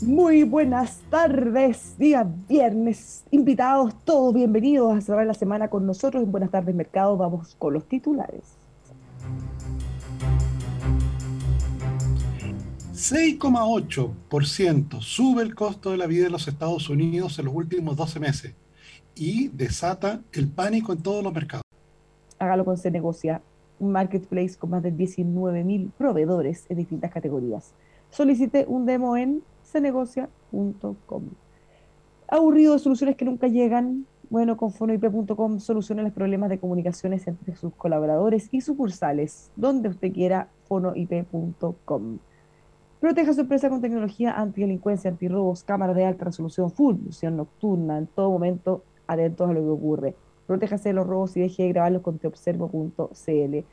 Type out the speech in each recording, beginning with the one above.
Muy buenas tardes, día viernes, invitados, todos bienvenidos a cerrar la semana con nosotros en Buenas tardes Mercado. Vamos con los titulares. 6,8% sube el costo de la vida en los Estados Unidos en los últimos 12 meses y desata el pánico en todos los mercados. Hágalo con Se Negocia, un marketplace con más de 19.000 proveedores en distintas categorías. Solicite un demo en cenegocia.com. Aburrido de soluciones que nunca llegan. Bueno, con fonoip.com soluciona los problemas de comunicaciones entre sus colaboradores y sucursales, donde usted quiera, fonoip.com. Proteja su empresa con tecnología antidelincuencia, antirrobos, cámara de alta resolución, full nocturna, en todo momento atentos a lo que ocurre. Protéjase de los robos y deje de grabarlos con teobservo.cl.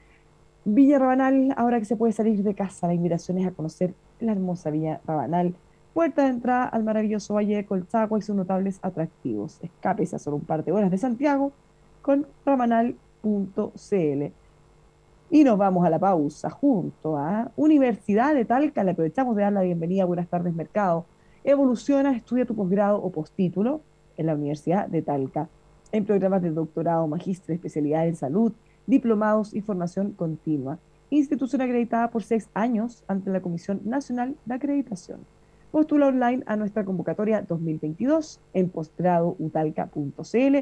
Villa Rabanal, ahora que se puede salir de casa, la invitación es a conocer la hermosa Villa Rabanal puerta de entrada al maravilloso Valle de Colchagua y sus notables atractivos. Escapes a solo un par de horas de Santiago con ramanal.cl. Y nos vamos a la pausa junto a Universidad de Talca. Le aprovechamos de dar la bienvenida. Buenas tardes, Mercado. Evoluciona, estudia tu posgrado o postítulo en la Universidad de Talca, en programas de doctorado, magíster, especialidad en salud, diplomados y formación continua. Institución acreditada por seis años ante la Comisión Nacional de Acreditación. Postula online a nuestra convocatoria 2022 en postgradoutalca.cl,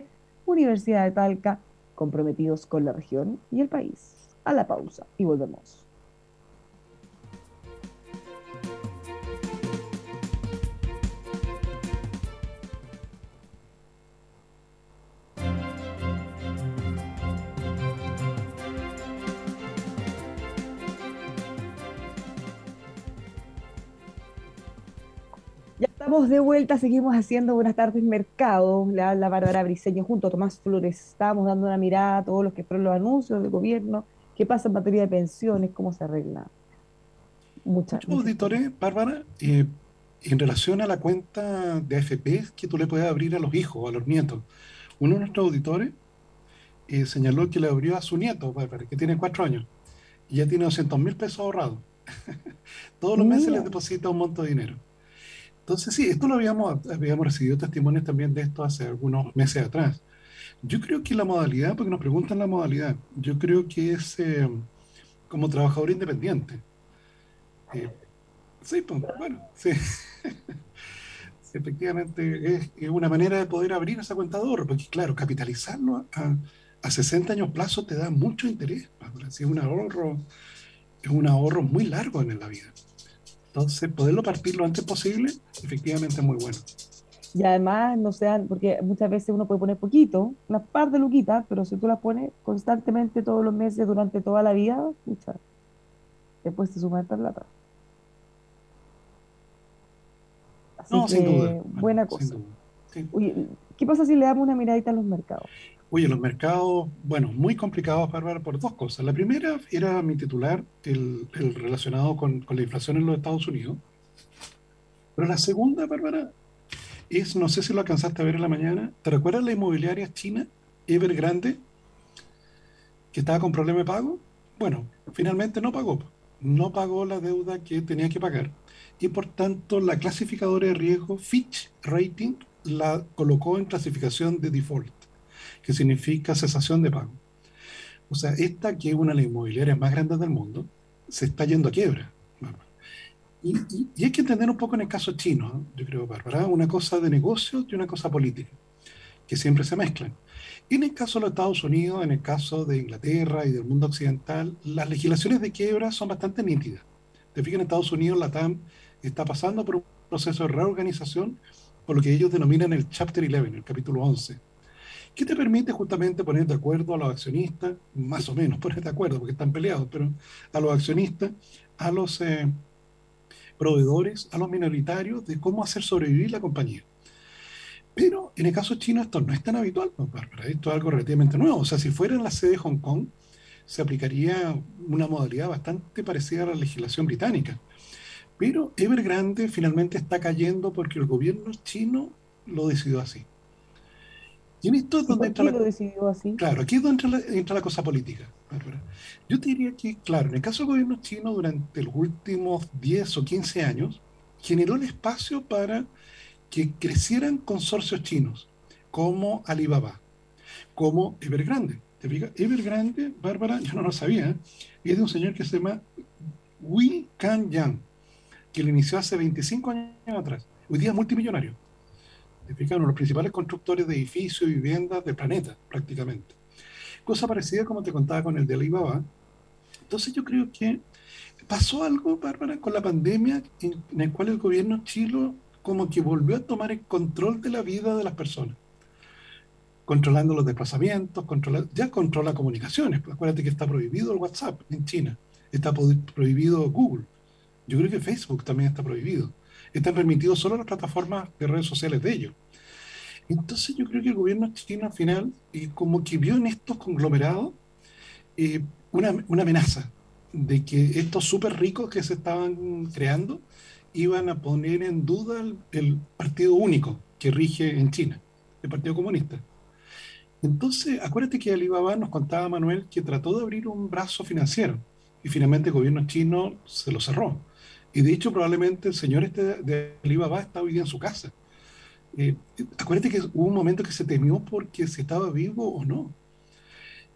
Universidad de Talca, comprometidos con la región y el país. A la pausa y volvemos. Estamos de vuelta, seguimos haciendo Buenas tardes Mercado, la, la Bárbara Briseño junto a Tomás Flores. Estábamos dando una mirada a todos los que fueron los anuncios del gobierno, qué pasa en materia de pensiones, cómo se arregla. Muchas auditores, Bárbara, eh, en relación a la cuenta de AFP que tú le puedes abrir a los hijos, a los nietos. Uno de nuestros auditores eh, señaló que le abrió a su nieto, Bárbara, que tiene cuatro años, y ya tiene 200 mil pesos ahorrados. Todos los meses le deposita un monto de dinero. Entonces, sí, esto lo habíamos, habíamos recibido testimonios también de esto hace algunos meses atrás. Yo creo que la modalidad, porque nos preguntan la modalidad, yo creo que es eh, como trabajador independiente. Eh, sí, pues, bueno, sí. Efectivamente, es, una manera de poder abrir esa cuenta de ahorro, porque claro, capitalizarlo a, a 60 años plazo te da mucho interés. Es un ahorro, es un ahorro muy largo en la vida. Entonces, poderlo partir lo antes posible, efectivamente es muy bueno. Y además, no sean, porque muchas veces uno puede poner poquito, una par de luquitas, pero si tú las pones constantemente todos los meses durante toda la vida, pucha, después te suma esta plata. Así no, sin duda. Buena cosa. ¿qué pasa si le damos una miradita a los mercados? Oye, los mercados, bueno, muy complicados, Bárbara, por dos cosas. La primera era mi titular, el, relacionado con, la inflación en los Estados Unidos. Pero la segunda, Bárbara, es, no sé si lo alcanzaste a ver en la mañana, ¿te recuerdas la inmobiliaria china, Evergrande, que estaba con problema de pago? Bueno, finalmente no pagó. No pagó la deuda que tenía que pagar. y por tanto la clasificadora de riesgo Fitch Rating la colocó en clasificación de default, que significa cesación de pago. O sea, esta que es una de las inmobiliarias más grandes del mundo, se está yendo a quiebra. Y, hay que entender un poco en el caso chino, yo creo, Bárbara, una cosa de negocio y una cosa política, que siempre se mezclan. Y en el caso de los Estados Unidos, en el caso de Inglaterra y del mundo occidental, las legislaciones de quiebra son bastante nítidas. Te fijas, en Estados Unidos la TAM está pasando por un proceso de reorganización por lo que ellos denominan el Chapter 11, el capítulo 11, que te permite justamente poner de acuerdo a los accionistas, más o menos poner de acuerdo porque están peleados, pero a los accionistas, a los eh, proveedores, a los minoritarios, de cómo hacer sobrevivir la compañía. Pero en el caso chino esto no es tan habitual, pues, Esto es algo relativamente nuevo. O sea, si fuera en la sede de Hong Kong, se aplicaría una modalidad bastante parecida a la legislación británica. Pero Evergrande finalmente está cayendo porque el gobierno chino lo decidió así. Y en esto es donde entra la, lo decidió así? Claro, aquí es donde entra la, entra la cosa política. Yo te diría que, claro, en el caso del gobierno chino, durante los últimos 10 o 15 años, generó el espacio para que crecieran consorcios chinos, como Alibaba, como Evergrande. ¿Te fijas? Evergrande, Bárbara, yo no lo sabía, ¿eh? es de un señor que se llama Wei Kan Yang, que lo inició hace 25 años atrás. Hoy día es multimillonario. Uno los principales constructores de edificios y viviendas del planeta, prácticamente. Cosa parecida como te contaba con el de Alibaba. Entonces yo creo que pasó algo, Bárbara, con la pandemia en el cual el gobierno chino como que volvió a tomar el control de la vida de las personas. Controlando los desplazamientos, controla, ya controla comunicaciones. Pues acuérdate que está prohibido el WhatsApp en China, está prohibido Google. Yo creo que Facebook también está prohibido. Están permitidos solo las plataformas de redes sociales de ellos. Entonces yo creo que el gobierno chino al final, como que vio en estos conglomerados eh, una, una amenaza de que estos súper ricos que se estaban creando iban a poner en duda el, partido único que rige en China, el Partido Comunista. Entonces, acuérdate que Alibaba nos contaba Manuel que trató de abrir un brazo financiero y finalmente el gobierno chino se lo cerró. Y de hecho, probablemente el señor este de Alibaba está hoy día en su casa. Eh, acuérdate que hubo un momento que se temió porque si estaba vivo o no.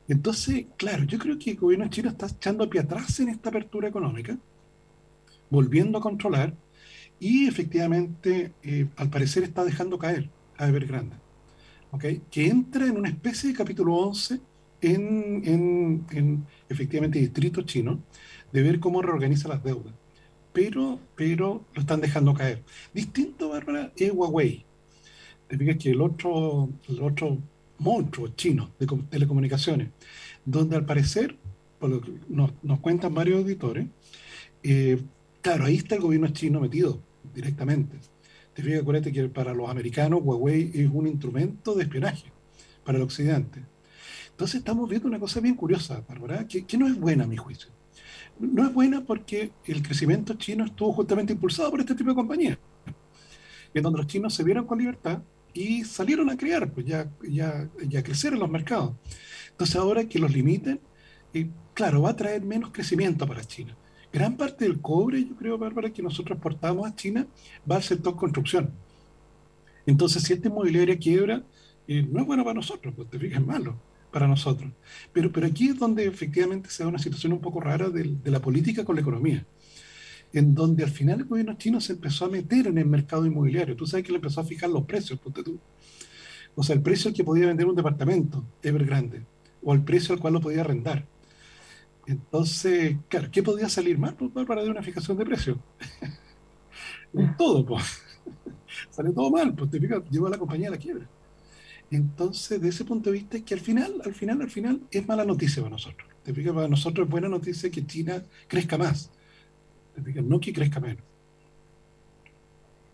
Entonces, claro, yo creo que el gobierno chino está echando pie atrás en esta apertura económica, volviendo a controlar, y efectivamente, eh, al parecer está dejando caer a Evergrande, ¿okay? que entra en una especie de capítulo 11 en, en, en efectivamente distrito chino, de ver cómo reorganiza las deudas. Pero, pero lo están dejando caer. Distinto, Bárbara, es Huawei. Te fijas que el otro, el otro monstruo chino de telecomunicaciones, donde al parecer, por lo que nos, nos cuentan varios auditores, eh, claro, ahí está el gobierno chino metido directamente. Te fijas, acuérdate que para los americanos Huawei es un instrumento de espionaje para el occidente. Entonces estamos viendo una cosa bien curiosa, Bárbara, que, no es buena a mi juicio. No es buena porque el crecimiento chino estuvo justamente impulsado por este tipo de compañías, en donde los chinos se vieron con libertad y salieron a crear, pues ya, ya, ya crecer en los mercados. Entonces ahora que los limiten, eh, claro, va a traer menos crecimiento para China gran parte del cobre, yo creo, Bárbara, que nosotros exportamos a China va al sector construcción. Entonces, si esta inmobiliaria quiebra, eh, no es bueno para nosotros, pues te fijas, es malo para nosotros. Pero, pero aquí es donde efectivamente se da una situación un poco rara de, la política con la economía, en donde al final el gobierno chino se empezó a meter en el mercado inmobiliario. Tú sabes que le empezó a fijar los precios, ponte tú. O sea, el precio al que podía vender un departamento, Evergrande, o el precio al cual lo podía arrendar. Entonces, claro, ¿qué podía salir mal pues, para de una fijación de precio? todo, pues. Sale todo mal, pues te fijas, lleva a la compañía a la quiebra. Entonces, de ese punto de vista, es que al final, al final, al final, es mala noticia para nosotros. Te fijas, para nosotros es buena noticia que China crezca más. No que crezca menos.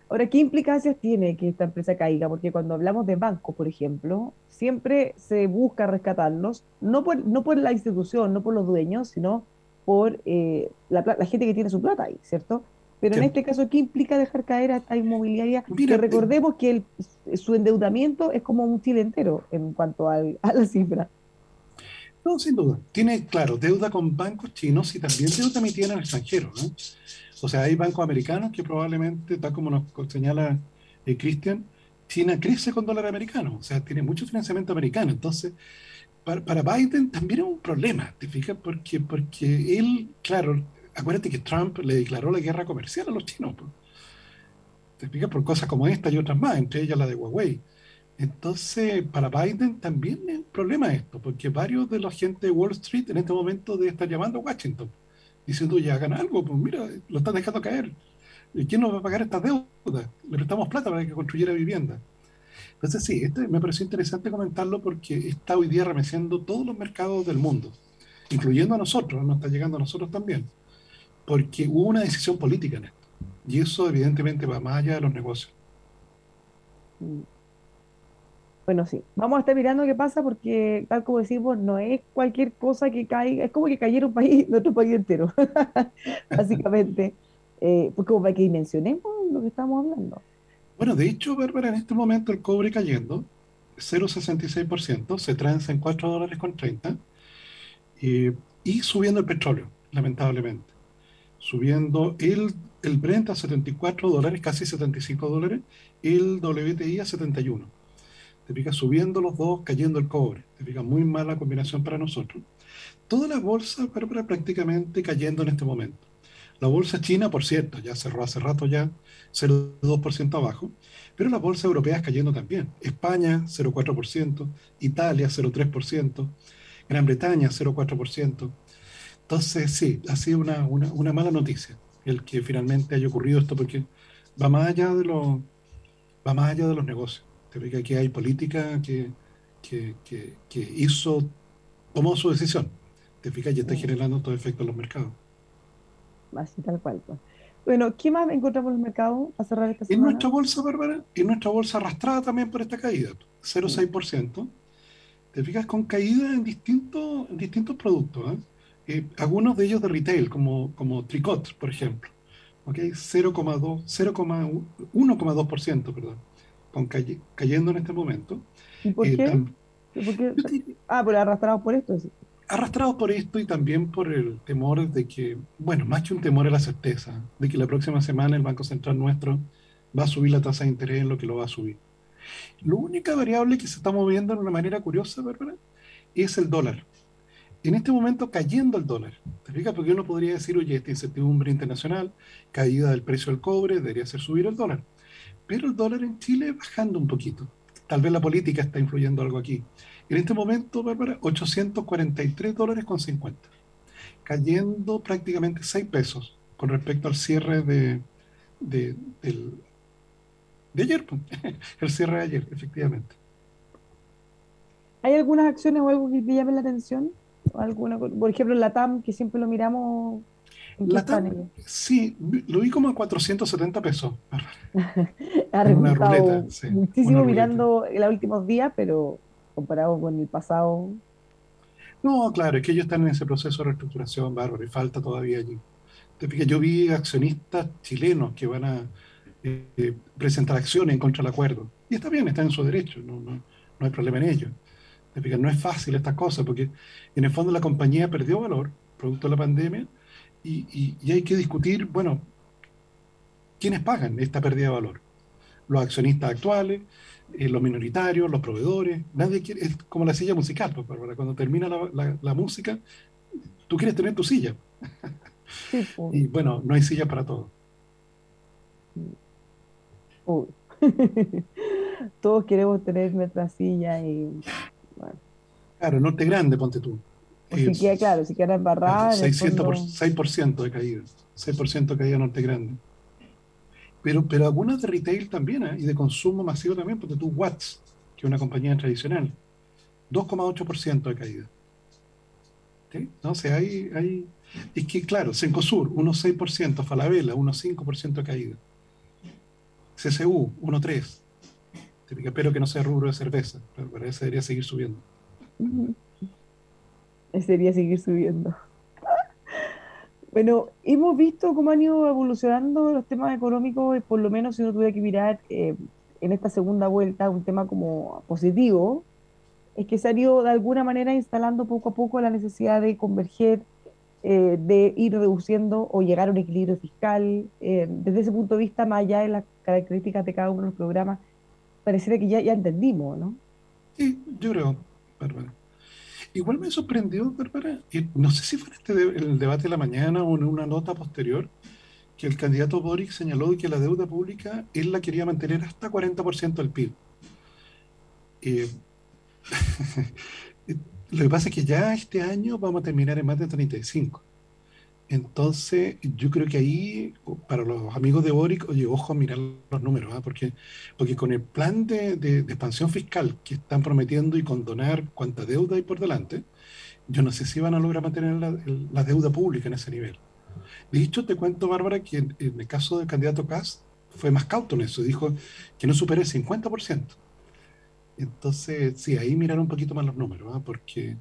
Ahora, ¿qué implicancias tiene que esta empresa caiga? Porque cuando hablamos de bancos, por ejemplo, siempre se busca rescatarlos, no por, no por la institución, no por los dueños, sino por eh, la, gente que tiene su plata ahí, ¿cierto? Pero en este caso, ¿qué implica dejar caer a esta inmobiliaria? que recordemos que su endeudamiento es como un Chile entero en cuanto a la cifra. No, sin duda. Tiene, claro, deuda con bancos chinos y también deuda emitida en el extranjero. ¿no? O sea, hay bancos americanos que probablemente, tal como nos señala eh, Cristian, China crece con dólar americano, o sea, tiene mucho financiamiento americano. Entonces, para, Biden también es un problema, ¿te fijas? Porque, porque él, claro, acuérdate que Trump le declaró la guerra comercial a los chinos. ¿Te fijas? Por cosas como esta y otras más, entre ellas la de Huawei. Entonces, para Biden también es un problema esto, porque varios de la gente de Wall Street en este momento deben estar llamando a Washington, diciendo, ya hagan algo, pues mira, lo están dejando caer. ¿Y quién nos va a pagar estas deudas? Le prestamos plata para que construyera vivienda. Entonces, sí, este me pareció interesante comentarlo porque está hoy día remeciendo todos los mercados del mundo, incluyendo a nosotros, nos está llegando a nosotros también, porque hubo una decisión política en esto. Y eso evidentemente va más allá de los negocios. Mm. Bueno, sí. Vamos a estar mirando qué pasa porque, tal como decimos, no es cualquier cosa que caiga, es como que cayera un país, nuestro país entero, básicamente. Eh, pues como para que dimensionemos lo que estamos hablando. Bueno, de hecho, Bárbara, en este momento el cobre cayendo, 0,66%, se transa en 4 dólares con 30, eh, y subiendo el petróleo, lamentablemente. Subiendo el, el Brent a 74 dólares, casi 75 dólares, el WTI a 71 te fijas subiendo los dos, cayendo el cobre, te fijas muy mala combinación para nosotros. Toda la bolsa, pero, prácticamente cayendo en este momento. La bolsa china, por cierto, ya cerró hace rato ya, 0,2% abajo, pero las bolsas europeas cayendo también. España, 0,4%, Italia, 0,3%, Gran Bretaña, 0,4%. Entonces, sí, ha sido una, una, una, mala noticia el que finalmente haya ocurrido esto, porque va más allá de, lo, va más allá de los negocios. Te aquí hay política que, hizo, tomó su decisión. Te fijas, ya está generando todo efecto en los mercados. Así tal cual. Pues. Bueno, ¿qué más encontramos en los mercados a cerrar esta semana? En nuestra bolsa, Bárbara, en nuestra bolsa arrastrada también por esta caída, 0,6%. Te fijas con caída en distintos, en distintos productos. ¿eh? Eh, algunos de ellos de retail, como, como Tricot, por ejemplo. ¿okay? 0,2%, perdón con cayendo en este momento. ¿Y por eh, qué? ah, por arrastrados por esto. Arrastrados por esto y también por el temor de que, bueno, más que un temor es la certeza de que la próxima semana el Banco Central nuestro va a subir la tasa de interés en lo que lo va a subir. La única variable que se está moviendo de una manera curiosa, Bárbara, es el dólar. En este momento cayendo el dólar. ¿Te fijas? Porque uno podría decir, oye, esta incertidumbre internacional, caída del precio del cobre, debería ser subir el dólar pero el dólar en Chile bajando un poquito. Tal vez la política está influyendo algo aquí. En este momento, Bárbara, 843 dólares con 50, cayendo prácticamente 6 pesos con respecto al cierre de, de, de ayer, pues. el cierre de ayer, efectivamente. ¿Hay algunas acciones o algo que te llame la atención? ¿Alguna, por ejemplo, la TAM, que siempre lo miramos la sí, lo vi como a 470 pesos. ha repuntado muchísimo mirando los últimos días, pero comparado con el pasado. No, claro, es que ellos están en ese proceso de reestructuración, bárbaro, y falta todavía allí. Yo vi accionistas chilenos que van a eh, presentar acciones en contra del acuerdo. Y está bien, están en su derecho, no, no, no hay problema en ello. No es fácil estas cosas, porque en el fondo la compañía perdió valor producto de la pandemia y, hay que discutir, bueno, ¿quiénes pagan esta pérdida de valor? Los accionistas actuales, eh, los minoritarios, los proveedores, nadie quiere, es como la silla musical, pues, cuando termina la, música, tú quieres tener tu silla. y bueno, no hay silla para todo. Todos queremos tener nuestra silla y... Claro, norte grande, ponte tú. Si queda, claro, si queda embarrada. 600 de caída. 6% de caída norte grande. Pero, pero algunas de retail también, ¿eh? y de consumo masivo también, porque tú Watts, que es una compañía tradicional, 2,8% de caída. ¿Sí? Sé, hay, hay. Es que, claro, Cencosur, 1,6%, Falabella, 1,5% de caída. CCU, 1,3%. Espero que no sea rubro de cerveza, pero parece debería seguir subiendo sería seguir subiendo. Bueno, hemos visto cómo han ido evolucionando los temas económicos, por lo menos si uno tuviera que mirar eh, en esta segunda vuelta un tema como positivo, es que se ha ido de alguna manera instalando poco a poco la necesidad de converger eh, de ir reduciendo o llegar a un equilibrio fiscal. Eh, desde ese punto de vista, más allá de las características de cada uno de los programas, pareciera que ya, ya entendimos, ¿no? Sí, yo creo, Bárbara. Igual me sorprendió, Bárbara, no sé si fue en, este el debate de la mañana o en una nota posterior, que el candidato Boric señaló que la deuda pública él la quería mantener hasta 40% del PIB. Eh, lo que pasa es que ya este año vamos a terminar en más de 35. Entonces, yo creo que ahí, para los amigos de Boric, oye, ojo a mirar los números, ¿ah? porque, porque con el plan de, expansión fiscal que están prometiendo y condonar cuánta deuda hay por delante, yo no sé si van a lograr mantener la, deuda pública en ese nivel. De hecho, te cuento, Bárbara, que en, el caso del candidato Kass fue más cauto en eso, dijo que no supere el 50%. Entonces, sí, ahí mirar un poquito más los números, ¿ah? porque,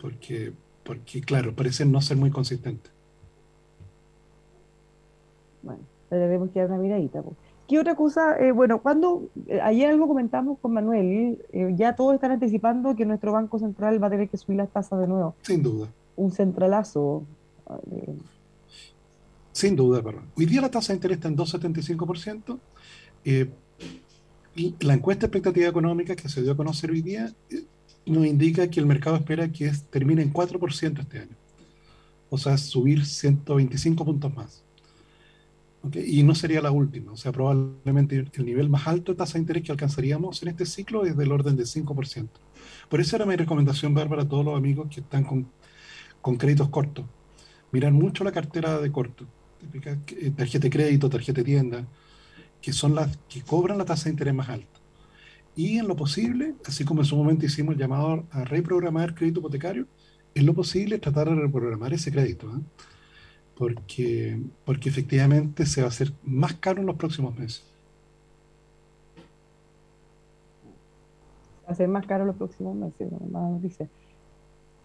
porque, porque, claro, parecen no ser muy consistentes. Bueno, tenemos que dar una miradita. ¿Qué otra cosa? Eh, bueno, cuando eh, ayer algo comentamos con Manuel, eh, ya todos están anticipando que nuestro Banco Central va a tener que subir las tasas de nuevo. Sin duda. Un centralazo. Sin duda, perdón. Hoy día la tasa de interés está en 2,75%. y la encuesta de expectativa económica que se dio a conocer hoy día nos indica que el mercado espera que termine en 4% este año. O sea, subir 125 puntos más. Y no sería la última, o sea, probablemente el nivel más alto de tasa de interés que alcanzaríamos en este ciclo es del orden del 5%. Por eso era mi recomendación, Bárbara, a todos los amigos que están con, con créditos cortos. Mirar mucho la cartera de corto, eh, tarjeta de crédito, tarjeta de tienda, que son las que cobran la tasa de interés más alta. Y en lo posible, así como en su momento hicimos el llamado a reprogramar crédito hipotecario, en lo posible tratar de reprogramar ese crédito. ¿eh? Porque, porque efectivamente se va a hacer más caro en los próximos meses. Va a ser más caro en los próximos meses, más dice.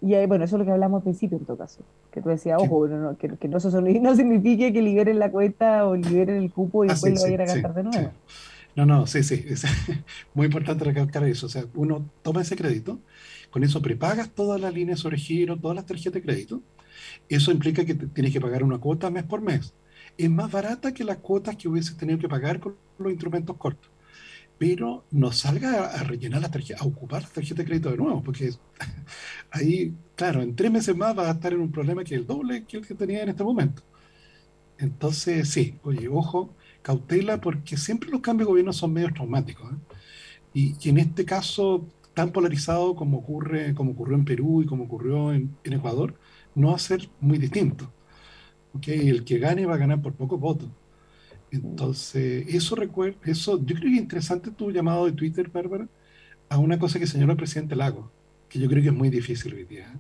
Y ahí, bueno, eso es lo que hablamos al principio en todo caso. Que tú decías, ojo, que, que no, no signifique que liberen la cuenta o liberen el cupo y ah, después lo vayan a gastar de nuevo. No, no, sí, sí. Es muy importante recalcar eso. O sea, uno toma ese crédito, con eso prepagas todas las líneas sobre giro, todas las tarjetas de crédito, eso implica que tienes que pagar una cuota mes por mes. Es más barata que las cuotas que hubieses tenido que pagar con los instrumentos cortos. Pero no salga a, rellenar la tarjeta, a ocupar la tarjeta de crédito de nuevo, porque ahí, claro, en tres meses más vas a estar en un problema que es el doble que el que tenía en este momento. Entonces, sí, oye, ojo, cautela, porque siempre los cambios de gobierno son medio traumáticos. ¿eh? Y, en este caso, tan polarizado como ocurre, como ocurrió en Perú y como ocurrió en Ecuador, no va a ser muy distinto. ¿okay? El que gane va a ganar por pocos votos. Entonces, eso eso, yo creo que es interesante tu llamado de Twitter, Bárbara, a una cosa que señaló el presidente Lago, que yo creo que es muy difícil hoy día. ¿eh?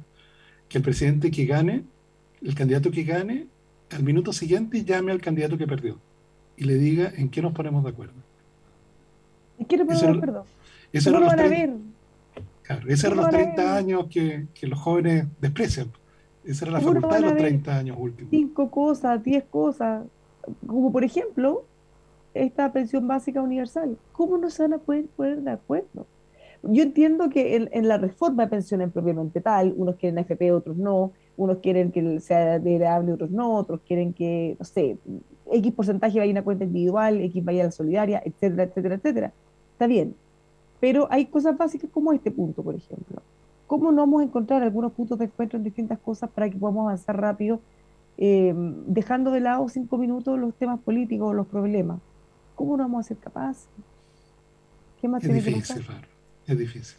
Que el presidente que gane, el candidato que gane, al minuto siguiente llame al candidato que perdió y le diga en qué nos ponemos de acuerdo. ¿En qué nos ponemos de acuerdo? Eso eran los 30, claro, esos eran los 30 años que, que los jóvenes desprecian. Esa era la facultad de los 30 años últimos. Cinco cosas, diez cosas, como por ejemplo esta pensión básica universal. ¿Cómo no se van a poder poner de acuerdo? Yo entiendo que en, la reforma de pensiones propiamente tal, unos quieren AFP, otros no, unos quieren que sea heredable, otros no, otros quieren que, no sé, X porcentaje vaya a una cuenta individual, X vaya a la solidaria, etcétera, etcétera, etcétera. Está bien. Pero hay cosas básicas como este punto, por ejemplo. ¿Cómo no vamos a encontrar algunos puntos de encuentro en distintas cosas para que podamos avanzar rápido, eh, dejando de lado cinco minutos los temas políticos, los problemas? ¿Cómo no vamos a ser capaces? ¿Qué más es difícil, es difícil.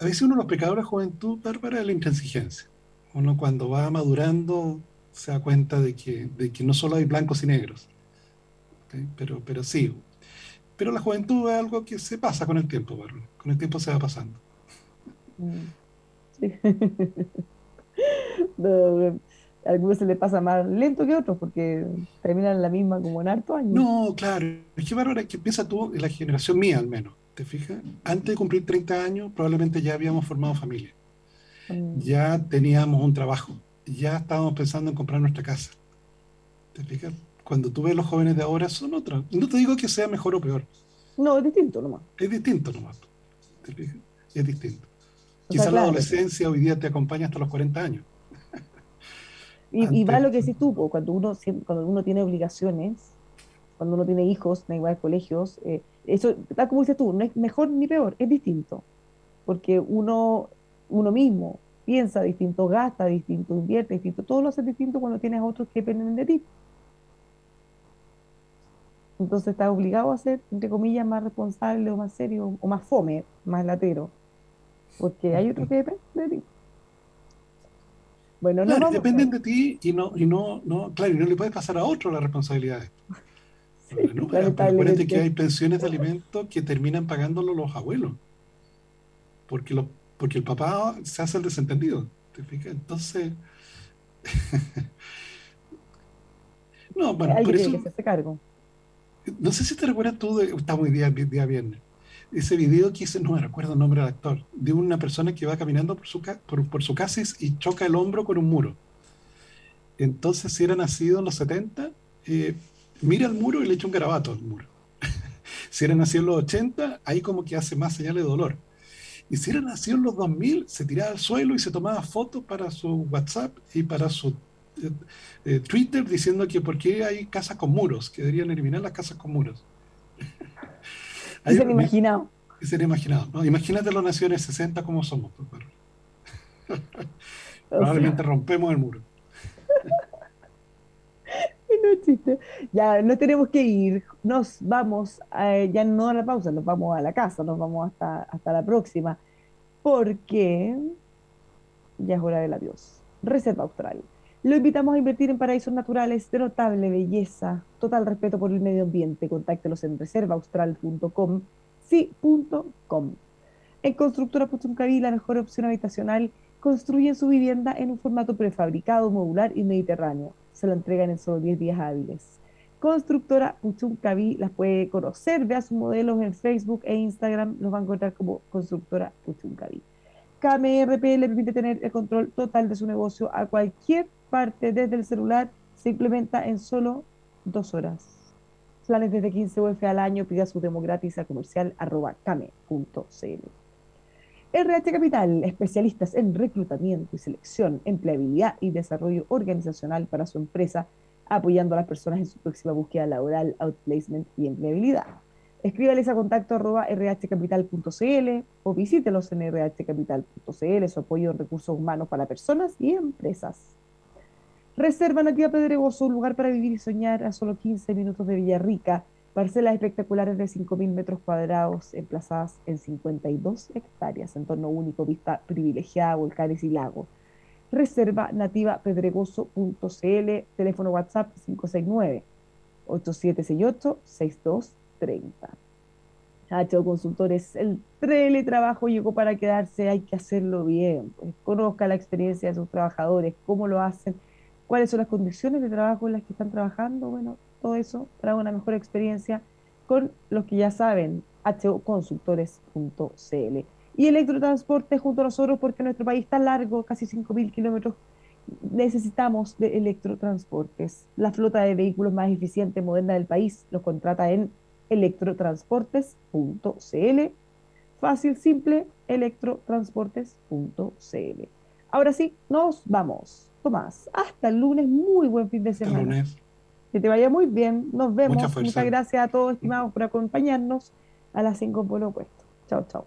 A veces uno de los pecadores de la juventud, Bárbara, es la intransigencia. Uno cuando va madurando se da cuenta de que, de que no solo hay blancos y negros. Pero, pero sí. Pero la juventud es algo que se pasa con el tiempo, Bárbara. Con el tiempo se va pasando. Sí. a algunos se le pasa más lento que otros porque terminan la misma como en harto años. No, claro. Es que bárbara, que piensa tú, en la generación mía al menos, ¿te fijas? Antes de cumplir 30 años, probablemente ya habíamos formado familia. Mm. Ya teníamos un trabajo. Ya estábamos pensando en comprar nuestra casa. ¿Te fijas? Cuando tú ves los jóvenes de ahora, son otros. No te digo que sea mejor o peor. No, es distinto nomás. Es distinto nomás. ¿Te fijas? Es distinto. Quizá la adolescencia hoy día te acompaña hasta los 40 años. Y, va lo que decís tú, cuando uno, cuando uno tiene obligaciones, cuando uno tiene hijos, da igual colegios, eh, eso, tal como dices tú, no es mejor ni peor, es distinto. Porque uno, uno mismo piensa distinto, gasta distinto, invierte distinto, todo lo hace distinto cuando tienes otros que dependen de ti. Entonces estás obligado a ser, entre comillas, más responsable o más serio o más fome, más latero. Porque hay otros que dependen de ti. Bueno, no dependen de ti y no, y no, no, claro, y no le puedes pasar a otro las responsabilidades. Sí, no, acuérdate que hay pensiones de alimentos que terminan pagándolo los abuelos. Porque, lo, porque el papá se hace el desentendido. ¿Te fijas? Entonces. no, bueno, por eso. Cargo. No sé si te recuerdas tú, de, está muy día, día viernes, ese video que hice, no me recuerdo el nombre del actor, de una persona que va caminando por su, por, su casa y choca el hombro con un muro. Entonces, si era nacido en los 70, eh, mira el muro y le echa un garabato al muro. si era nacido en los 80, ahí como que hace más señales de dolor. Y si era nacido en los 2000, se tiraba al suelo y se tomaba fotos para su WhatsApp y para su eh, eh, Twitter diciendo que por qué hay casas con muros, que deberían eliminar las casas con muros. Se han imaginado. Se imaginado. ¿no? Imagínate los naciones 60 como somos. Pues, Probablemente rompemos el muro. no chiste. Ya no tenemos que ir. Nos vamos, ya no a la pausa, nos vamos a la casa, nos vamos hasta, hasta la próxima. Porque ya es hora del adiós. Reserva Austral. Lo invitamos a invertir en paraísos naturales de notable belleza, total respeto por el medio ambiente. Contáctelos en reservaaustral.com, sí.com. En Constructora Puchuncaví, la mejor opción habitacional, construyen su vivienda en un formato prefabricado, modular y mediterráneo. Se lo entregan en solo 10 días hábiles. Constructora Puchuncaví las puede conocer, vea sus modelos en Facebook e Instagram, los va a encontrar como Constructora Puchuncaví. KMRP le permite tener el control total de su negocio a cualquier parte desde el celular se implementa en solo dos horas. Planes desde 15 UF al año, pida su demo gratis a comercial arroba came.cl. RH Capital, especialistas en reclutamiento y selección, empleabilidad y desarrollo organizacional para su empresa, apoyando a las personas en su próxima búsqueda laboral, outplacement y empleabilidad. Escríbales a contacto arroba rhcapital.cl o visítelos en rhcapital.cl, su apoyo en recursos humanos para personas y empresas. Reserva Nativa Pedregoso, un lugar para vivir y soñar a solo 15 minutos de Villarrica. Parcelas espectaculares de 5.000 metros cuadrados emplazadas en 52 hectáreas, entorno único, vista privilegiada, volcanes y lagos. Reserva nativa pedregoso.cl, teléfono WhatsApp 569 8768 6230. Hacho Consultores, el teletrabajo llegó para quedarse, hay que hacerlo bien. Pues, conozca la experiencia de sus trabajadores, cómo lo hacen cuáles son las condiciones de trabajo en las que están trabajando, bueno, todo eso para una mejor experiencia con los que ya saben, hoconsultores.cl. Y electrotransporte junto a nosotros, porque nuestro país está largo, casi 5.000 kilómetros, necesitamos de electrotransportes. La flota de vehículos más eficiente, moderna del país, los contrata en electrotransportes.cl. Fácil, simple, electrotransportes.cl. Ahora sí, nos vamos. Tomás, hasta el lunes, muy buen fin de semana. lunes. Que te vaya muy bien, nos vemos. Muchas gracias a todos, estimados, por acompañarnos a las 5 por lo opuesto. Chao, chao.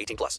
18 plus.